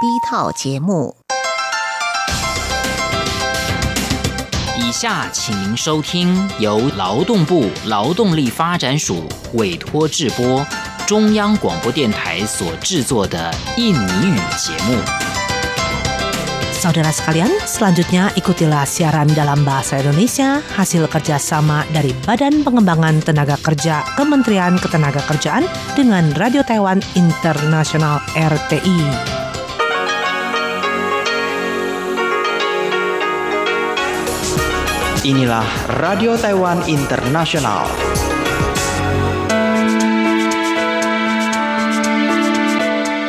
B 套节目。以下请您收听由劳动部劳动力发展署委托制播，中央广播电台所制作的印尼语节目。Saudara sekalian, selanjutnya ikutilah siaran dalam bahasa Indonesia hasil kerjasama dari Badan Pengembangan Tenaga Kerja Kementerian Ketenagakerjaan dengan Radio Taiwan Internasional RTI. Inilah Radio Taiwan Internasional.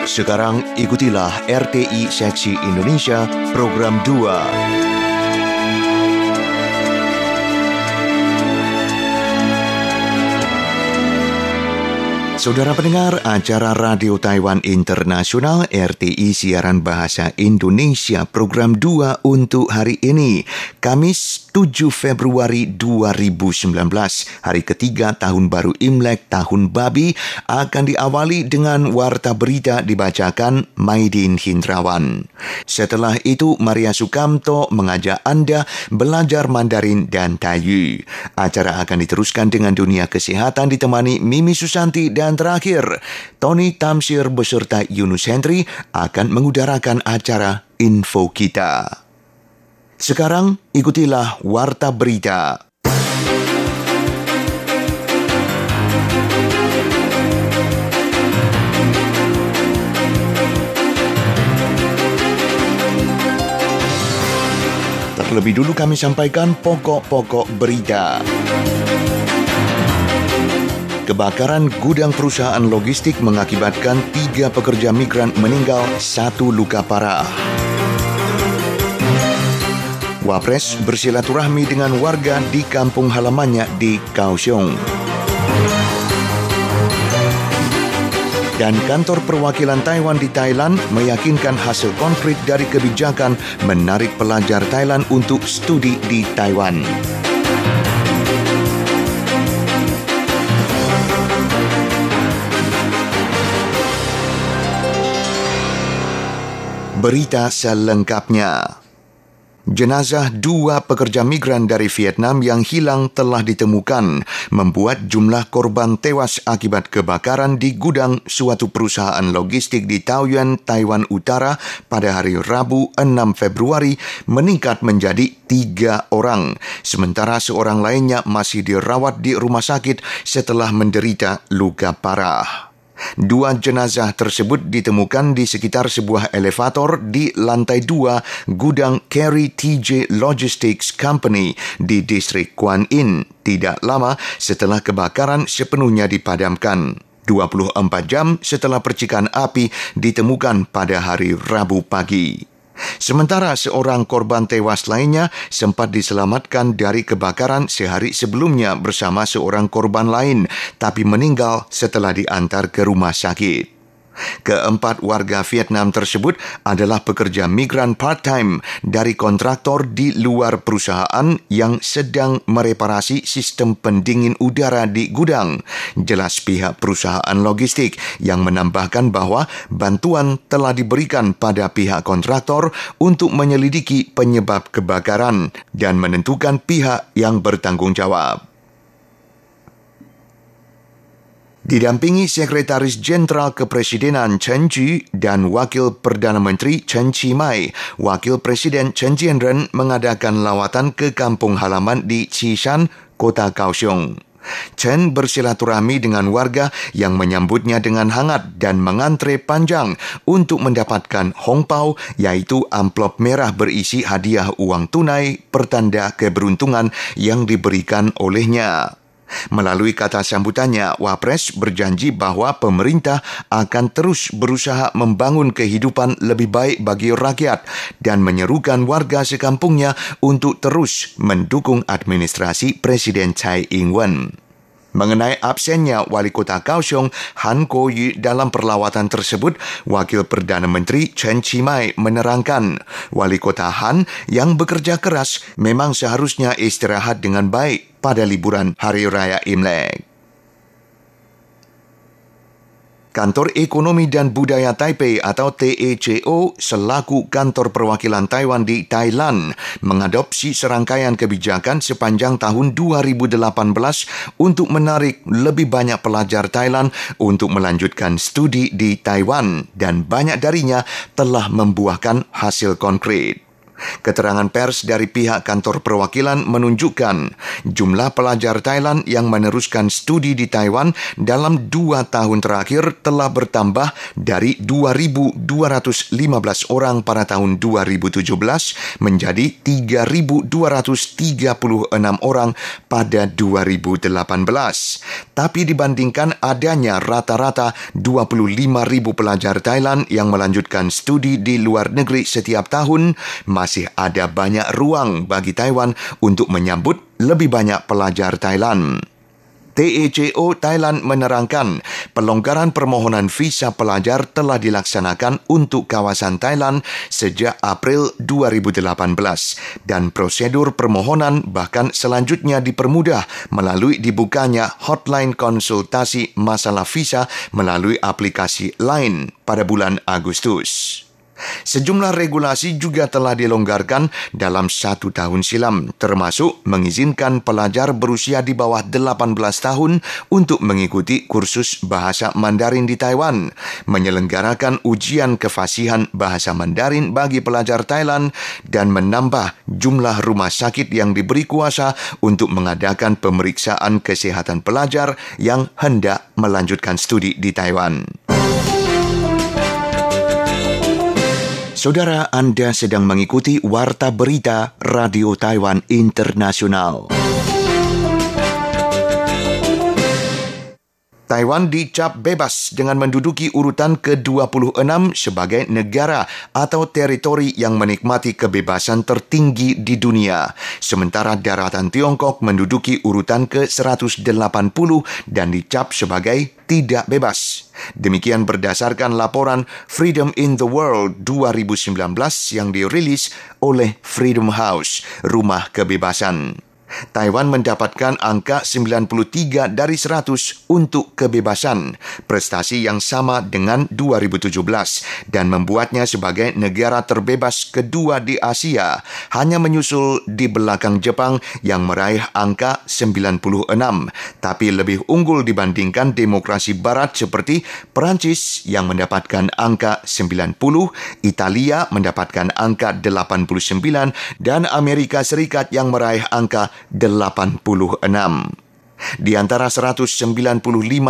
Sekarang ikutilah RTI Seksi Indonesia Program 2. Saudara pendengar, acara Radio Taiwan Internasional RTI Siaran Bahasa Indonesia Program 2 untuk hari ini, Kamis 7 Februari 2019, hari ketiga tahun baru Imlek Tahun Babi, akan diawali dengan warta berita dibacakan Maidin Hindrawan. Setelah itu, Maria Sukamto mengajak Anda belajar Mandarin dan Tayu. Acara akan diteruskan dengan dunia kesehatan ditemani Mimi Susanti dan terakhir, Tony Tamsir beserta Yunus Hendri akan mengudarakan acara Info Kita. Sekarang ikutilah Warta Berita. Terlebih dulu kami sampaikan pokok-pokok berita. Kebakaran gudang perusahaan logistik mengakibatkan tiga pekerja migran meninggal, satu luka parah. Wapres bersilaturahmi dengan warga di kampung halamannya di Kaohsiung. Dan kantor perwakilan Taiwan di Thailand meyakinkan hasil konkret dari kebijakan menarik pelajar Thailand untuk studi di Taiwan. Berita selengkapnya. Jenazah dua pekerja migran dari Vietnam yang hilang telah ditemukan, membuat jumlah korban tewas akibat kebakaran di gudang suatu perusahaan logistik di Taoyuan, Taiwan Utara pada hari Rabu 6 Februari meningkat menjadi tiga orang, sementara seorang lainnya masih dirawat di rumah sakit setelah menderita luka parah. Dua jenazah tersebut ditemukan di sekitar sebuah elevator di lantai dua gudang Carry TJ Logistics Company di distrik Kuan Yin tidak lama setelah kebakaran sepenuhnya dipadamkan. 24 jam setelah percikan api ditemukan pada hari Rabu pagi. Sementara seorang korban tewas lainnya sempat diselamatkan dari kebakaran sehari sebelumnya bersama seorang korban lain, tapi meninggal setelah diantar ke rumah sakit. Keempat warga Vietnam tersebut adalah pekerja migran part-time dari kontraktor di luar perusahaan yang sedang mereparasi sistem pendingin udara di gudang. Jelas pihak perusahaan logistik yang menambahkan bahwa bantuan telah diberikan pada pihak kontraktor untuk menyelidiki penyebab kebakaran dan menentukan pihak yang bertanggung jawab. Didampingi Sekretaris Jenderal Kepresidenan Chen Ji dan Wakil Perdana Menteri Chen Chi Mai, Wakil Presiden Chen Jianren mengadakan lawatan ke kampung halaman di Cishan, Kota Kaohsiung. Chen bersilaturahmi dengan warga yang menyambutnya dengan hangat dan mengantre panjang untuk mendapatkan hongpao yaitu amplop merah berisi hadiah uang tunai pertanda keberuntungan yang diberikan olehnya. Melalui kata sambutannya, Wapres berjanji bahwa pemerintah akan terus berusaha membangun kehidupan lebih baik bagi rakyat dan menyerukan warga sekampungnya untuk terus mendukung administrasi Presiden Tsai Ing-wen. Mengenai absennya Wali Kota Kaohsiung Han Kuo-yu dalam perlawatan tersebut, Wakil Perdana Menteri Chen Chi-mai menerangkan, Wali Kota Han yang bekerja keras memang seharusnya istirahat dengan baik pada liburan Hari Raya Imlek. Kantor Ekonomi dan Budaya Taipei atau TECO selaku kantor perwakilan Taiwan di Thailand mengadopsi serangkaian kebijakan sepanjang tahun 2018 untuk menarik lebih banyak pelajar Thailand untuk melanjutkan studi di Taiwan dan banyak darinya telah membuahkan hasil konkret. Keterangan pers dari pihak kantor perwakilan menunjukkan jumlah pelajar Thailand yang meneruskan studi di Taiwan dalam dua tahun terakhir telah bertambah dari 2.215 orang pada tahun 2017 menjadi 3.236 orang pada 2018. Tapi dibandingkan adanya rata-rata 25.000 pelajar Thailand yang melanjutkan studi di luar negeri setiap tahun, masih masih ada banyak ruang bagi Taiwan untuk menyambut lebih banyak pelajar Thailand. TECO Thailand menerangkan pelonggaran permohonan visa pelajar telah dilaksanakan untuk kawasan Thailand sejak April 2018 dan prosedur permohonan bahkan selanjutnya dipermudah melalui dibukanya hotline konsultasi masalah visa melalui aplikasi lain pada bulan Agustus. Sejumlah regulasi juga telah dilonggarkan dalam satu tahun silam, termasuk mengizinkan pelajar berusia di bawah 18 tahun untuk mengikuti kursus bahasa Mandarin di Taiwan, menyelenggarakan ujian kefasihan bahasa Mandarin bagi pelajar Thailand, dan menambah jumlah rumah sakit yang diberi kuasa untuk mengadakan pemeriksaan kesehatan pelajar yang hendak melanjutkan studi di Taiwan. Saudara Anda sedang mengikuti Warta Berita Radio Taiwan Internasional. Taiwan dicap bebas dengan menduduki urutan ke-26 sebagai negara atau teritori yang menikmati kebebasan tertinggi di dunia. Sementara daratan Tiongkok menduduki urutan ke-180 dan dicap sebagai tidak bebas. Demikian berdasarkan laporan Freedom in the World 2019 yang dirilis oleh Freedom House, Rumah Kebebasan. Taiwan mendapatkan angka 93 dari 100 untuk kebebasan, prestasi yang sama dengan 2017 dan membuatnya sebagai negara terbebas kedua di Asia, hanya menyusul di belakang Jepang yang meraih angka 96, tapi lebih unggul dibandingkan demokrasi barat seperti Perancis yang mendapatkan angka 90, Italia mendapatkan angka 89 dan Amerika Serikat yang meraih angka 86. Di antara 195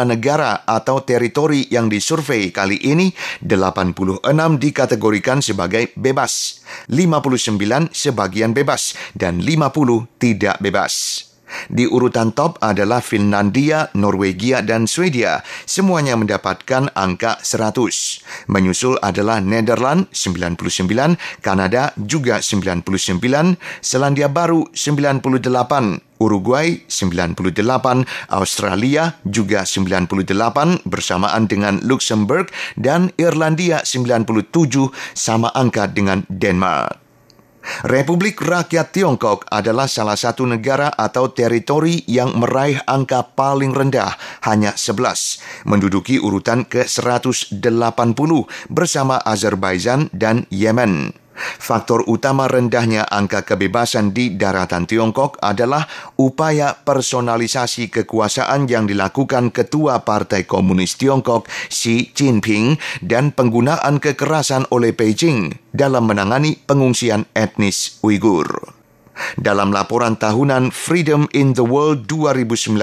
negara atau teritori yang disurvei kali ini, 86 dikategorikan sebagai bebas, 59 sebagian bebas, dan 50 tidak bebas. Di urutan top adalah Finlandia, Norwegia, dan Swedia. Semuanya mendapatkan angka 100. Menyusul adalah Nederland 99, Kanada juga 99, Selandia Baru 98, Uruguay 98, Australia juga 98 bersamaan dengan Luxembourg dan Irlandia 97 sama angka dengan Denmark. Republik Rakyat Tiongkok adalah salah satu negara atau teritori yang meraih angka paling rendah, hanya 11, menduduki urutan ke-180 bersama Azerbaijan dan Yemen. Faktor utama rendahnya angka kebebasan di daratan Tiongkok adalah upaya personalisasi kekuasaan yang dilakukan Ketua Partai Komunis Tiongkok Xi Jinping dan penggunaan kekerasan oleh Beijing dalam menangani pengungsian etnis Uighur. Dalam laporan tahunan Freedom in the World 2019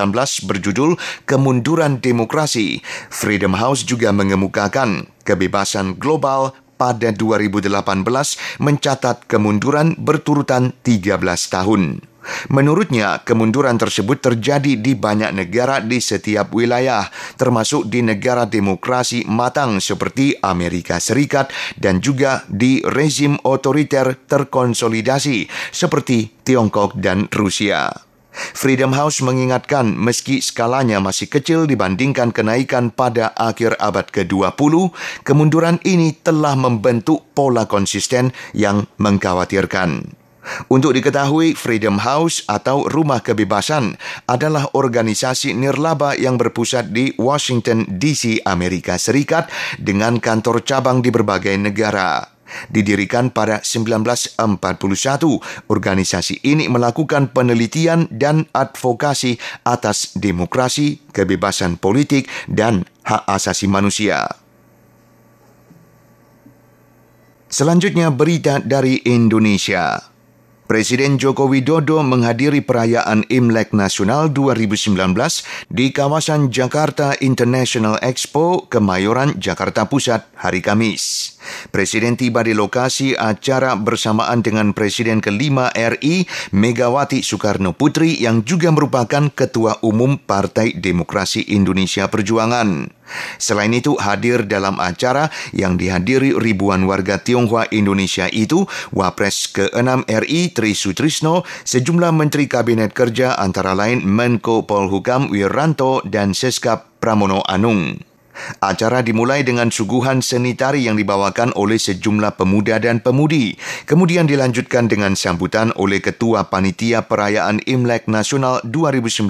berjudul Kemunduran Demokrasi, Freedom House juga mengemukakan kebebasan global pada 2018 mencatat kemunduran berturutan 13 tahun. Menurutnya, kemunduran tersebut terjadi di banyak negara di setiap wilayah, termasuk di negara demokrasi matang seperti Amerika Serikat dan juga di rezim otoriter terkonsolidasi seperti Tiongkok dan Rusia. Freedom House mengingatkan meski skalanya masih kecil dibandingkan kenaikan pada akhir abad ke-20, kemunduran ini telah membentuk pola konsisten yang mengkhawatirkan. Untuk diketahui, Freedom House atau Rumah Kebebasan adalah organisasi nirlaba yang berpusat di Washington DC, Amerika Serikat dengan kantor cabang di berbagai negara. Didirikan pada 1941, organisasi ini melakukan penelitian dan advokasi atas demokrasi, kebebasan politik, dan hak asasi manusia. Selanjutnya berita dari Indonesia. Presiden Joko Widodo menghadiri perayaan Imlek Nasional 2019 di kawasan Jakarta International Expo, Kemayoran, Jakarta Pusat, hari Kamis. Presiden tiba di lokasi acara bersamaan dengan Presiden kelima RI, Megawati Soekarno Putri yang juga merupakan Ketua Umum Partai Demokrasi Indonesia Perjuangan. Selain itu, hadir dalam acara yang dihadiri ribuan warga Tionghoa Indonesia itu, Wapres ke-6 RI Tri Sutrisno, sejumlah Menteri Kabinet Kerja antara lain Menko Polhukam Wiranto dan Seskap Pramono Anung. Acara dimulai dengan suguhan seni tari yang dibawakan oleh sejumlah pemuda dan pemudi. Kemudian dilanjutkan dengan sambutan oleh Ketua Panitia Perayaan Imlek Nasional 2019,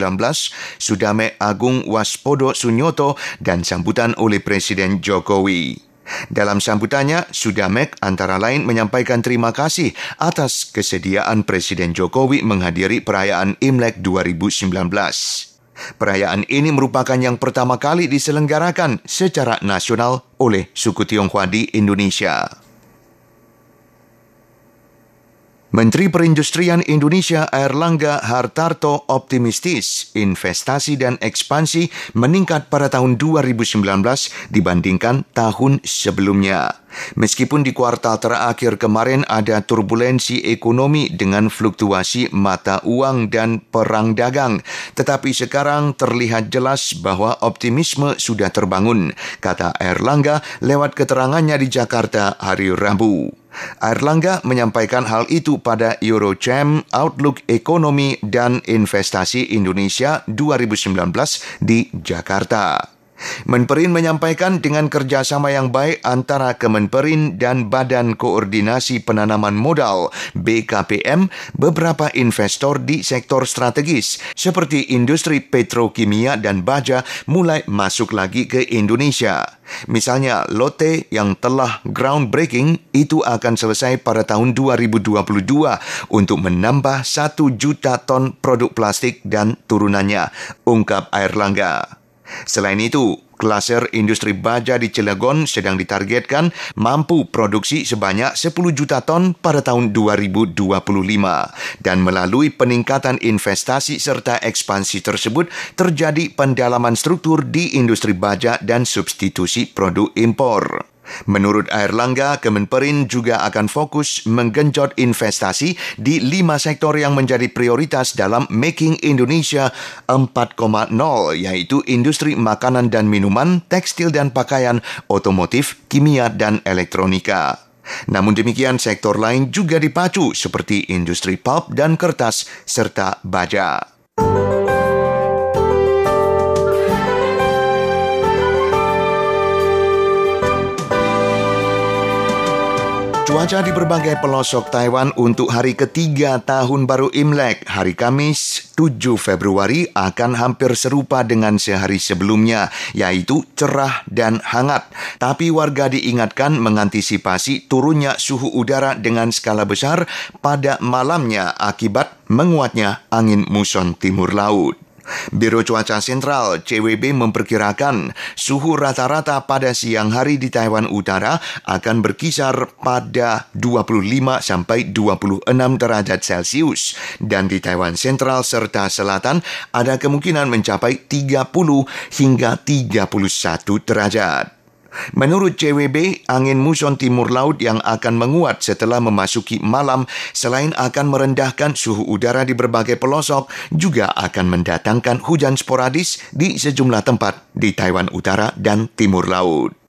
Sudame Agung Waspodo Sunyoto dan sambutan oleh Presiden Jokowi. Dalam sambutannya, Sudamek antara lain menyampaikan terima kasih atas kesediaan Presiden Jokowi menghadiri perayaan Imlek 2019. Perayaan ini merupakan yang pertama kali diselenggarakan secara nasional oleh suku Tionghoa di Indonesia. Menteri Perindustrian Indonesia Airlangga Hartarto optimistis investasi dan ekspansi meningkat pada tahun 2019 dibandingkan tahun sebelumnya. Meskipun di kuartal terakhir kemarin ada turbulensi ekonomi dengan fluktuasi mata uang dan perang dagang, tetapi sekarang terlihat jelas bahwa optimisme sudah terbangun, kata Erlangga lewat keterangannya di Jakarta hari Rabu. Airlangga menyampaikan hal itu pada Eurochamp Outlook Ekonomi dan Investasi Indonesia 2019 di Jakarta. Menperin menyampaikan dengan kerjasama yang baik antara Kemenperin dan Badan Koordinasi Penanaman Modal BKPM, beberapa investor di sektor strategis seperti industri petrokimia dan baja mulai masuk lagi ke Indonesia. Misalnya Lotte yang telah groundbreaking itu akan selesai pada tahun 2022 untuk menambah 1 juta ton produk plastik dan turunannya, ungkap Air Langga. Selain itu, klaser industri baja di Cilegon sedang ditargetkan mampu produksi sebanyak 10 juta ton pada tahun 2025 dan melalui peningkatan investasi serta ekspansi tersebut terjadi pendalaman struktur di industri baja dan substitusi produk impor. Menurut Airlangga, Kemenperin juga akan fokus menggenjot investasi di lima sektor yang menjadi prioritas dalam Making Indonesia 4.0, yaitu industri makanan dan minuman, tekstil dan pakaian, otomotif, kimia, dan elektronika. Namun demikian, sektor lain juga dipacu seperti industri pulp dan kertas, serta baja. Cuaca di berbagai pelosok Taiwan untuk hari ketiga tahun baru Imlek, hari Kamis 7 Februari akan hampir serupa dengan sehari sebelumnya, yaitu cerah dan hangat. Tapi warga diingatkan mengantisipasi turunnya suhu udara dengan skala besar pada malamnya akibat menguatnya angin muson timur laut. Biro Cuaca Sentral CWB memperkirakan suhu rata-rata pada siang hari di Taiwan Utara akan berkisar pada 25 sampai 26 derajat Celcius dan di Taiwan Sentral serta Selatan ada kemungkinan mencapai 30 hingga 31 derajat. Menurut CWB, angin muson timur laut yang akan menguat setelah memasuki malam selain akan merendahkan suhu udara di berbagai pelosok, juga akan mendatangkan hujan sporadis di sejumlah tempat di Taiwan Utara dan Timur Laut.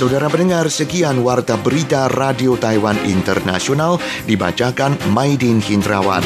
Saudara pendengar, sekian warta berita Radio Taiwan Internasional dibacakan Maidin Hindrawan.